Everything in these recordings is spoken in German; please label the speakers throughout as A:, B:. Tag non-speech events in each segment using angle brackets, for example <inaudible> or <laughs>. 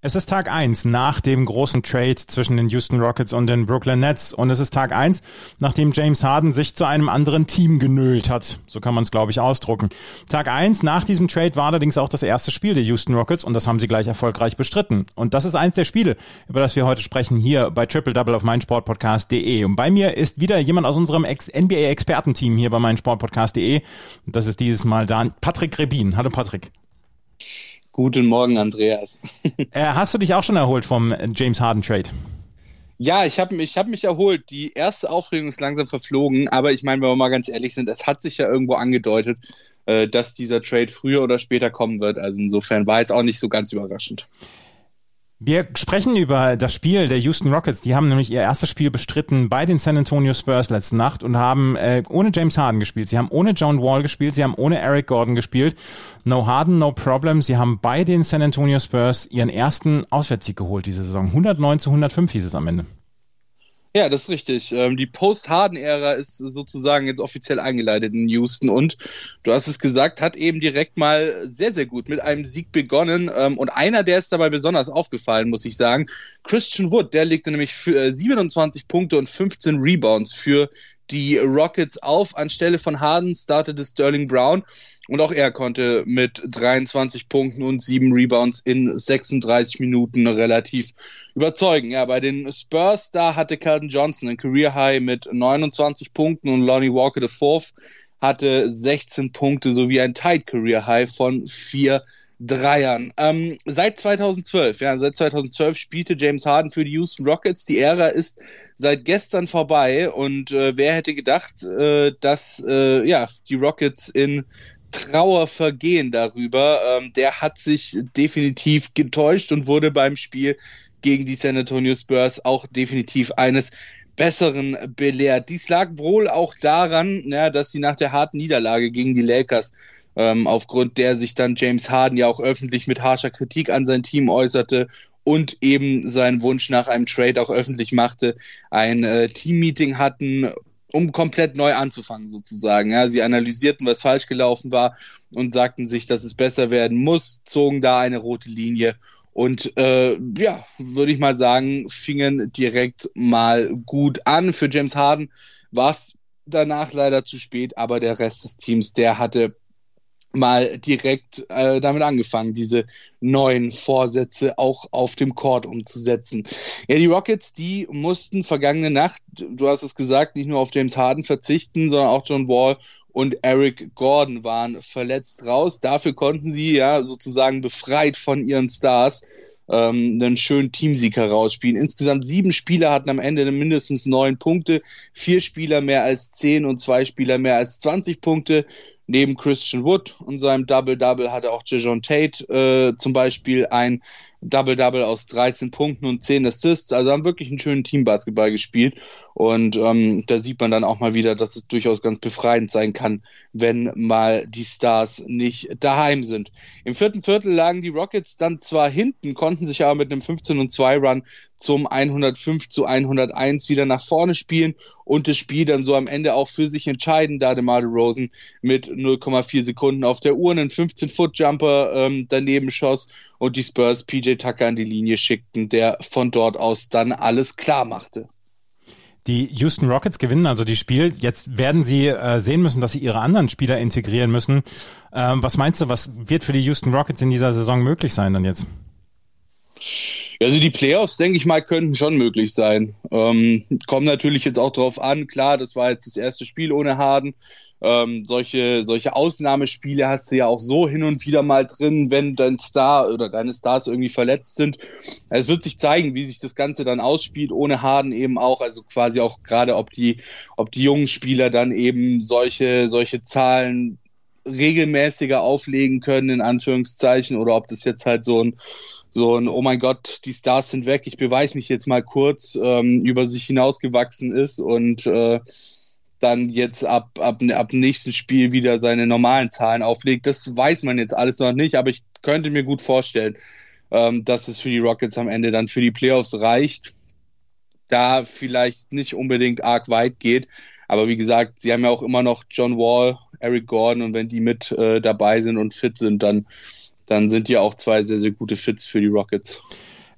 A: Es ist Tag eins nach dem großen Trade zwischen den Houston Rockets und den Brooklyn Nets. Und es ist Tag eins, nachdem James Harden sich zu einem anderen Team genölt hat. So kann man es, glaube ich, ausdrucken. Tag eins nach diesem Trade war allerdings auch das erste Spiel der Houston Rockets und das haben sie gleich erfolgreich bestritten. Und das ist eins der Spiele, über das wir heute sprechen, hier bei Triple Double auf meinsportpodcast.de. Und bei mir ist wieder jemand aus unserem NBA-Expertenteam hier bei meinsportpodcast.de. Das ist dieses Mal da Patrick Rebin. Hallo Patrick.
B: Guten Morgen, Andreas. <laughs>
A: äh, hast du dich auch schon erholt vom James Harden Trade?
B: Ja, ich habe ich hab mich erholt. Die erste Aufregung ist langsam verflogen, aber ich meine, wenn wir mal ganz ehrlich sind, es hat sich ja irgendwo angedeutet, äh, dass dieser Trade früher oder später kommen wird. Also insofern war jetzt auch nicht so ganz überraschend.
A: Wir sprechen über das Spiel der Houston Rockets. Die haben nämlich ihr erstes Spiel bestritten bei den San Antonio Spurs letzte Nacht und haben äh, ohne James Harden gespielt. Sie haben ohne John Wall gespielt. Sie haben ohne Eric Gordon gespielt. No Harden, no problem. Sie haben bei den San Antonio Spurs ihren ersten Auswärtssieg geholt diese Saison. 109 zu 105 hieß es am Ende.
B: Ja, das ist richtig. Ähm, die Post-Harden-Ära ist sozusagen jetzt offiziell eingeleitet in Houston und du hast es gesagt, hat eben direkt mal sehr, sehr gut mit einem Sieg begonnen. Ähm, und einer, der ist dabei besonders aufgefallen, muss ich sagen, Christian Wood, der legte nämlich für 27 äh, Punkte und 15 Rebounds für die Rockets auf. Anstelle von Harden startete Sterling Brown und auch er konnte mit 23 Punkten und 7 Rebounds in 36 Minuten relativ überzeugen. Ja, bei den Spurs, da hatte Calvin Johnson ein Career High mit 29 Punkten und Lonnie Walker IV hatte 16 Punkte sowie ein Tight Career High von 4 Dreiern. Ähm, seit 2012, ja, seit 2012 spielte James Harden für die Houston Rockets. Die Ära ist seit gestern vorbei und äh, wer hätte gedacht, äh, dass äh, ja die Rockets in Trauer vergehen darüber. Ähm, der hat sich definitiv getäuscht und wurde beim Spiel gegen die San Antonio Spurs auch definitiv eines Besseren belehrt. Dies lag wohl auch daran, ja, dass sie nach der harten Niederlage gegen die Lakers, ähm, aufgrund der sich dann James Harden ja auch öffentlich mit harscher Kritik an sein Team äußerte und eben seinen Wunsch nach einem Trade auch öffentlich machte, ein äh, Teammeeting hatten, um komplett neu anzufangen sozusagen. Ja, sie analysierten, was falsch gelaufen war und sagten sich, dass es besser werden muss, zogen da eine rote Linie und äh, ja, würde ich mal sagen, fingen direkt mal gut an. Für James Harden war es danach leider zu spät, aber der Rest des Teams, der hatte mal direkt äh, damit angefangen, diese neuen Vorsätze auch auf dem Court umzusetzen. Ja, die Rockets, die mussten vergangene Nacht, du hast es gesagt, nicht nur auf James Harden verzichten, sondern auch John Wall und Eric Gordon waren verletzt raus. Dafür konnten sie ja sozusagen befreit von ihren Stars ähm, einen schönen Teamsieg herausspielen. Insgesamt sieben Spieler hatten am Ende mindestens neun Punkte, vier Spieler mehr als zehn und zwei Spieler mehr als 20 Punkte. Neben Christian Wood und seinem Double-Double hatte auch Jajon Tate äh, zum Beispiel ein Double-Double aus 13 Punkten und 10 Assists. Also haben wirklich einen schönen Teambasketball gespielt. Und ähm, da sieht man dann auch mal wieder, dass es durchaus ganz befreiend sein kann, wenn mal die Stars nicht daheim sind. Im vierten Viertel lagen die Rockets dann zwar hinten, konnten sich aber mit einem 15 und 2 Run zum 105 zu 101 wieder nach vorne spielen und das Spiel dann so am Ende auch für sich entscheiden, da DeMar Rosen mit 0,4 Sekunden auf der Uhr einen 15-Foot-Jumper ähm, daneben schoss und die Spurs PJ Tucker an die Linie schickten, der von dort aus dann alles klar machte.
A: Die Houston Rockets gewinnen also die Spiel. Jetzt werden sie äh, sehen müssen, dass sie ihre anderen Spieler integrieren müssen. Ähm, was meinst du, was wird für die Houston Rockets in dieser Saison möglich sein dann jetzt?
B: Also die Playoffs, denke ich mal, könnten schon möglich sein. Ähm, kommt natürlich jetzt auch drauf an. Klar, das war jetzt das erste Spiel ohne Harden. Ähm, solche, solche Ausnahmespiele hast du ja auch so hin und wieder mal drin, wenn dein Star oder deine Stars irgendwie verletzt sind. Es wird sich zeigen, wie sich das Ganze dann ausspielt, ohne Harden eben auch, also quasi auch gerade, ob die, ob die jungen Spieler dann eben solche, solche Zahlen regelmäßiger auflegen können, in Anführungszeichen, oder ob das jetzt halt so ein, so ein, oh mein Gott, die Stars sind weg, ich beweise mich jetzt mal kurz, ähm, über sich hinausgewachsen ist und äh, dann jetzt ab, ab, ab nächsten Spiel wieder seine normalen Zahlen auflegt. Das weiß man jetzt alles noch nicht, aber ich könnte mir gut vorstellen, ähm, dass es für die Rockets am Ende dann für die Playoffs reicht. Da vielleicht nicht unbedingt arg weit geht, Aber wie gesagt, sie haben ja auch immer noch John Wall, Eric Gordon und wenn die mit äh, dabei sind und fit sind, dann, dann sind die auch zwei sehr, sehr gute Fits für die Rockets.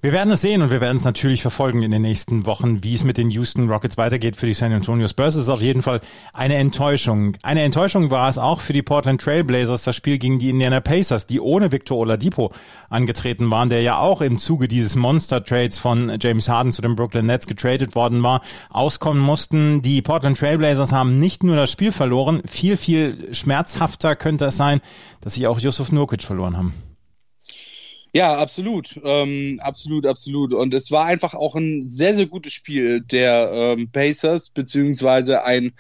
A: Wir werden es sehen und wir werden es natürlich verfolgen in den nächsten Wochen, wie es mit den Houston Rockets weitergeht für die San Antonio Spurs. Es ist auf jeden Fall eine Enttäuschung. Eine Enttäuschung war es auch für die Portland Trail Blazers, das Spiel gegen die Indiana Pacers, die ohne Victor Oladipo angetreten waren, der ja auch im Zuge dieses Monster Trades von James Harden zu den Brooklyn Nets getradet worden war, auskommen mussten. Die Portland Trail Blazers haben nicht nur das Spiel verloren, viel, viel schmerzhafter könnte es sein, dass sie auch Yusuf Nurkic verloren haben.
B: Ja, absolut, ähm, absolut, absolut. Und es war einfach auch ein sehr, sehr gutes Spiel der ähm, Pacers, beziehungsweise ein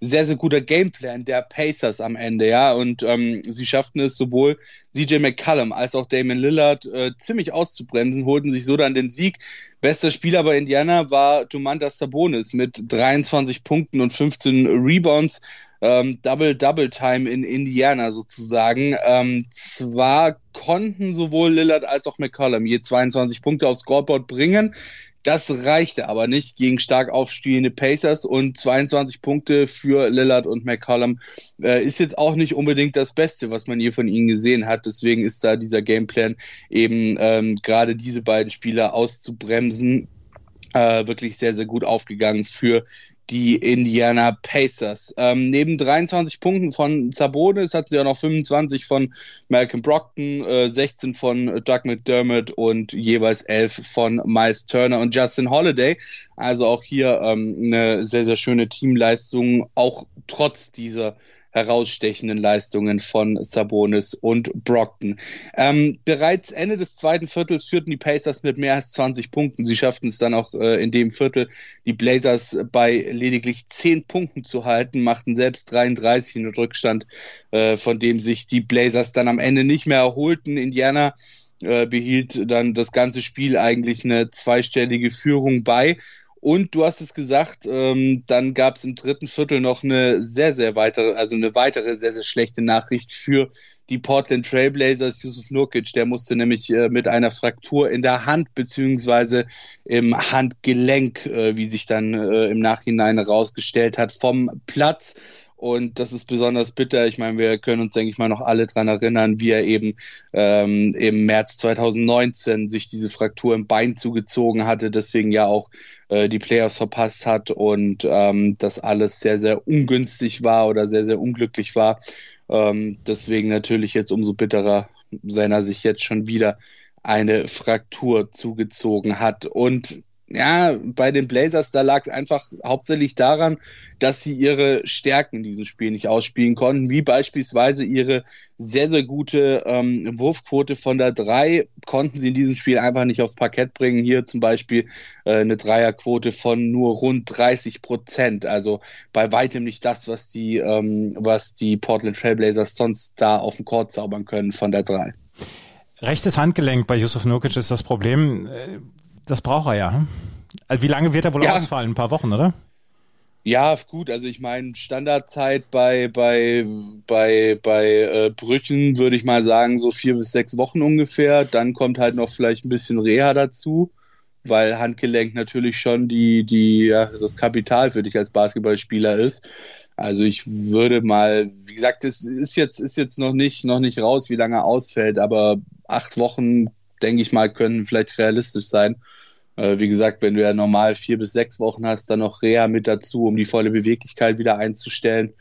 B: sehr, sehr guter Gameplan der Pacers am Ende, ja. Und ähm, sie schafften es sowohl CJ McCallum als auch Damon Lillard äh, ziemlich auszubremsen, holten sich so dann den Sieg. Bester Spieler bei Indiana war Domantas Sabonis mit 23 Punkten und 15 Rebounds ähm, Double-Double-Time in Indiana sozusagen. Ähm, zwar konnten sowohl Lillard als auch McCollum je 22 Punkte aufs Scoreboard bringen. Das reichte aber nicht gegen stark aufspielende Pacers und 22 Punkte für Lillard und McCollum äh, ist jetzt auch nicht unbedingt das Beste, was man hier von ihnen gesehen hat. Deswegen ist da dieser Gameplan eben ähm, gerade diese beiden Spieler auszubremsen äh, wirklich sehr, sehr gut aufgegangen für die Indiana Pacers. Ähm, neben 23 Punkten von Sabonis hatten sie auch noch 25 von Malcolm Brockton, äh, 16 von Doug McDermott und jeweils 11 von Miles Turner und Justin Holiday. Also auch hier ähm, eine sehr, sehr schöne Teamleistung, auch trotz dieser herausstechenden Leistungen von Sabonis und Brockton. Ähm, bereits Ende des zweiten Viertels führten die Pacers mit mehr als 20 Punkten. Sie schafften es dann auch äh, in dem Viertel, die Blazers bei lediglich 10 Punkten zu halten, machten selbst 33 in Rückstand, äh, von dem sich die Blazers dann am Ende nicht mehr erholten. Indiana äh, behielt dann das ganze Spiel eigentlich eine zweistellige Führung bei und du hast es gesagt, ähm, dann gab es im dritten Viertel noch eine sehr, sehr weitere, also eine weitere sehr, sehr schlechte Nachricht für die Portland Trailblazers. Yusuf Nurkic, der musste nämlich äh, mit einer Fraktur in der Hand beziehungsweise im Handgelenk, äh, wie sich dann äh, im Nachhinein herausgestellt hat, vom Platz. Und das ist besonders bitter. Ich meine, wir können uns, denke ich mal, noch alle dran erinnern, wie er eben ähm, im März 2019 sich diese Fraktur im Bein zugezogen hatte, deswegen ja auch äh, die Playoffs verpasst hat und ähm, das alles sehr, sehr ungünstig war oder sehr, sehr unglücklich war. Ähm, deswegen natürlich jetzt umso bitterer, wenn er sich jetzt schon wieder eine Fraktur zugezogen hat. Und ja, bei den Blazers, da lag es einfach hauptsächlich daran, dass sie ihre Stärken in diesem Spiel nicht ausspielen konnten, wie beispielsweise ihre sehr, sehr gute ähm, Wurfquote von der 3 konnten sie in diesem Spiel einfach nicht aufs Parkett bringen. Hier zum Beispiel äh, eine Dreierquote von nur rund 30 Prozent. Also bei weitem nicht das, was die, ähm, was die Portland Trailblazers sonst da auf dem Court zaubern können von der 3.
A: Rechtes Handgelenk bei Yusuf Nurkic ist das Problem. Äh, das braucht er ja. Hm? Also wie lange wird er wohl ja. ausfallen? Ein paar Wochen, oder?
B: Ja, gut, also ich meine, Standardzeit bei, bei, bei, bei äh, Brüchen würde ich mal sagen, so vier bis sechs Wochen ungefähr. Dann kommt halt noch vielleicht ein bisschen Reha dazu, weil Handgelenk natürlich schon die, die, ja, das Kapital für dich als Basketballspieler ist. Also ich würde mal, wie gesagt, es ist jetzt, ist jetzt noch nicht, noch nicht raus, wie lange er ausfällt, aber acht Wochen, denke ich mal, können vielleicht realistisch sein. Äh, wie gesagt, wenn du ja normal vier bis sechs Wochen hast, dann noch Reha mit dazu, um die volle Beweglichkeit wieder einzustellen.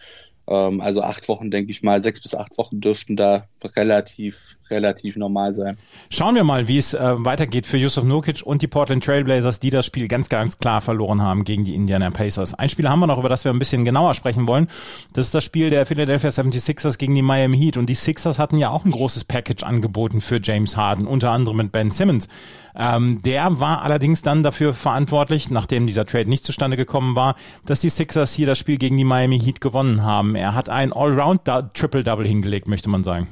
B: Ähm, also acht Wochen, denke ich mal, sechs bis acht Wochen dürften da relativ, relativ normal sein.
A: Schauen wir mal, wie es äh, weitergeht für Yusuf Nurkic und die Portland Trailblazers, die das Spiel ganz, ganz klar verloren haben gegen die Indiana Pacers. Ein Spiel haben wir noch, über das wir ein bisschen genauer sprechen wollen. Das ist das Spiel der Philadelphia 76ers gegen die Miami Heat. Und die Sixers hatten ja auch ein großes Package angeboten für James Harden, unter anderem mit Ben Simmons. Ähm, der war allerdings dann dafür verantwortlich, nachdem dieser Trade nicht zustande gekommen war, dass die Sixers hier das Spiel gegen die Miami Heat gewonnen haben. Er hat ein Allround Triple-Double hingelegt, möchte man sagen.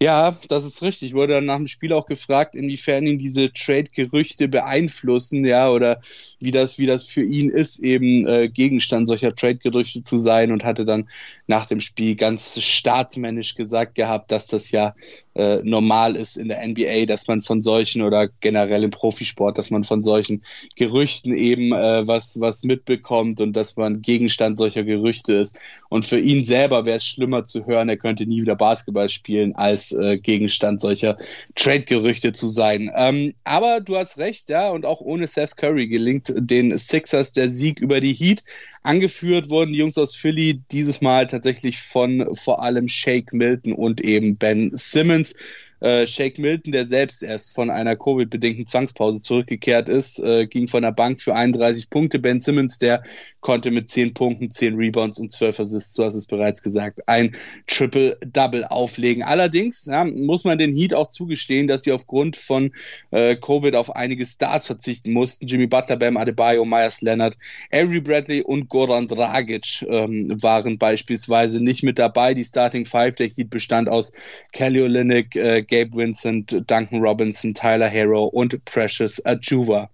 B: Ja, das ist richtig. Ich wurde dann nach dem Spiel auch gefragt, inwiefern ihn diese Trade-Gerüchte beeinflussen, ja, oder wie das, wie das für ihn ist, eben äh, Gegenstand solcher Trade-Gerüchte zu sein und hatte dann nach dem Spiel ganz staatsmännisch gesagt gehabt, dass das ja äh, normal ist in der NBA, dass man von solchen oder generell im Profisport, dass man von solchen Gerüchten eben äh, was, was mitbekommt und dass man Gegenstand solcher Gerüchte ist. Und für ihn selber wäre es schlimmer zu hören, er könnte nie wieder Basketball spielen, als äh, Gegenstand solcher Trade-Gerüchte zu sein. Ähm, aber du hast recht, ja, und auch ohne Seth Curry gelingt den Sixers der Sieg über die Heat. Angeführt wurden die Jungs aus Philly dieses Mal tatsächlich von vor allem Shake Milton und eben Ben Simmons. Äh, Shake Milton, der selbst erst von einer Covid-bedingten Zwangspause zurückgekehrt ist, äh, ging von der Bank für 31 Punkte. Ben Simmons, der konnte mit 10 Punkten, 10 Rebounds und 12 Assists, du hast es bereits gesagt, ein Triple-Double auflegen. Allerdings ja, muss man den Heat auch zugestehen, dass sie aufgrund von äh, Covid auf einige Stars verzichten mussten. Jimmy Butler, Bam Adebayo, Myers Leonard, Avery Bradley und Goran Dragic ähm, waren beispielsweise nicht mit dabei. Die Starting Five der Heat bestand aus Kelly Olynyk, äh, Gabe Vincent, Duncan Robinson, Tyler Harrow und Precious Ajuva.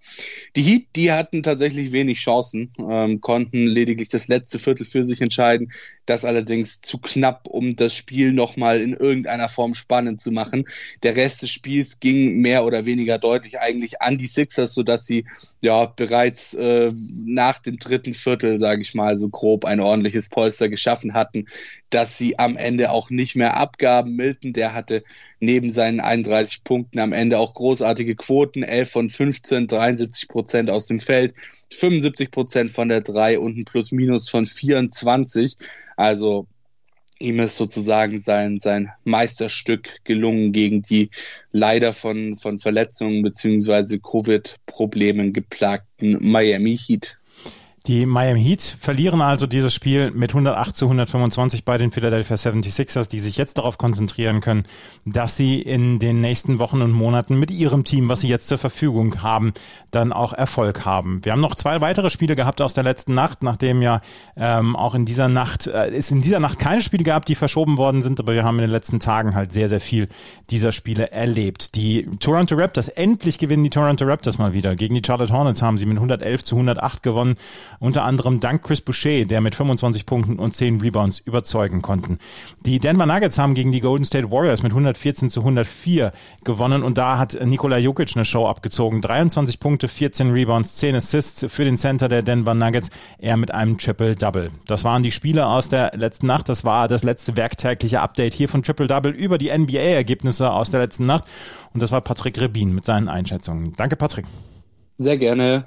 B: Die Heat, die hatten tatsächlich wenig Chancen, ähm, konnten lediglich das letzte Viertel für sich entscheiden, das allerdings zu knapp, um das Spiel nochmal in irgendeiner Form spannend zu machen. Der Rest des Spiels ging mehr oder weniger deutlich eigentlich an die Sixers, sodass sie ja bereits äh, nach dem dritten Viertel, sage ich mal, so grob ein ordentliches Polster geschaffen hatten, dass sie am Ende auch nicht mehr abgaben. Milton, der hatte neben seinen 31 Punkten am Ende auch großartige Quoten, 11 von 15, 73 Prozent aus dem Feld, 75 Prozent von der 3 und ein Plus-Minus von 24. Also ihm ist sozusagen sein, sein Meisterstück gelungen gegen die leider von, von Verletzungen beziehungsweise Covid-Problemen geplagten Miami Heat.
A: Die Miami Heat verlieren also dieses Spiel mit 108 zu 125 bei den Philadelphia 76ers, die sich jetzt darauf konzentrieren können, dass sie in den nächsten Wochen und Monaten mit ihrem Team, was sie jetzt zur Verfügung haben, dann auch Erfolg haben. Wir haben noch zwei weitere Spiele gehabt aus der letzten Nacht, nachdem ja ähm, auch in dieser Nacht, äh, es in dieser Nacht keine Spiele gab, die verschoben worden sind, aber wir haben in den letzten Tagen halt sehr, sehr viel dieser Spiele erlebt. Die Toronto Raptors, endlich gewinnen die Toronto Raptors mal wieder. Gegen die Charlotte Hornets haben sie mit 111 zu 108 gewonnen unter anderem dank Chris Boucher, der mit 25 Punkten und 10 Rebounds überzeugen konnten. Die Denver Nuggets haben gegen die Golden State Warriors mit 114 zu 104 gewonnen und da hat Nikola Jokic eine Show abgezogen. 23 Punkte, 14 Rebounds, 10 Assists für den Center der Denver Nuggets, er mit einem Triple-Double. Das waren die Spiele aus der letzten Nacht. Das war das letzte werktägliche Update hier von Triple-Double über die NBA-Ergebnisse aus der letzten Nacht. Und das war Patrick Rebin mit seinen Einschätzungen. Danke, Patrick.
B: Sehr gerne.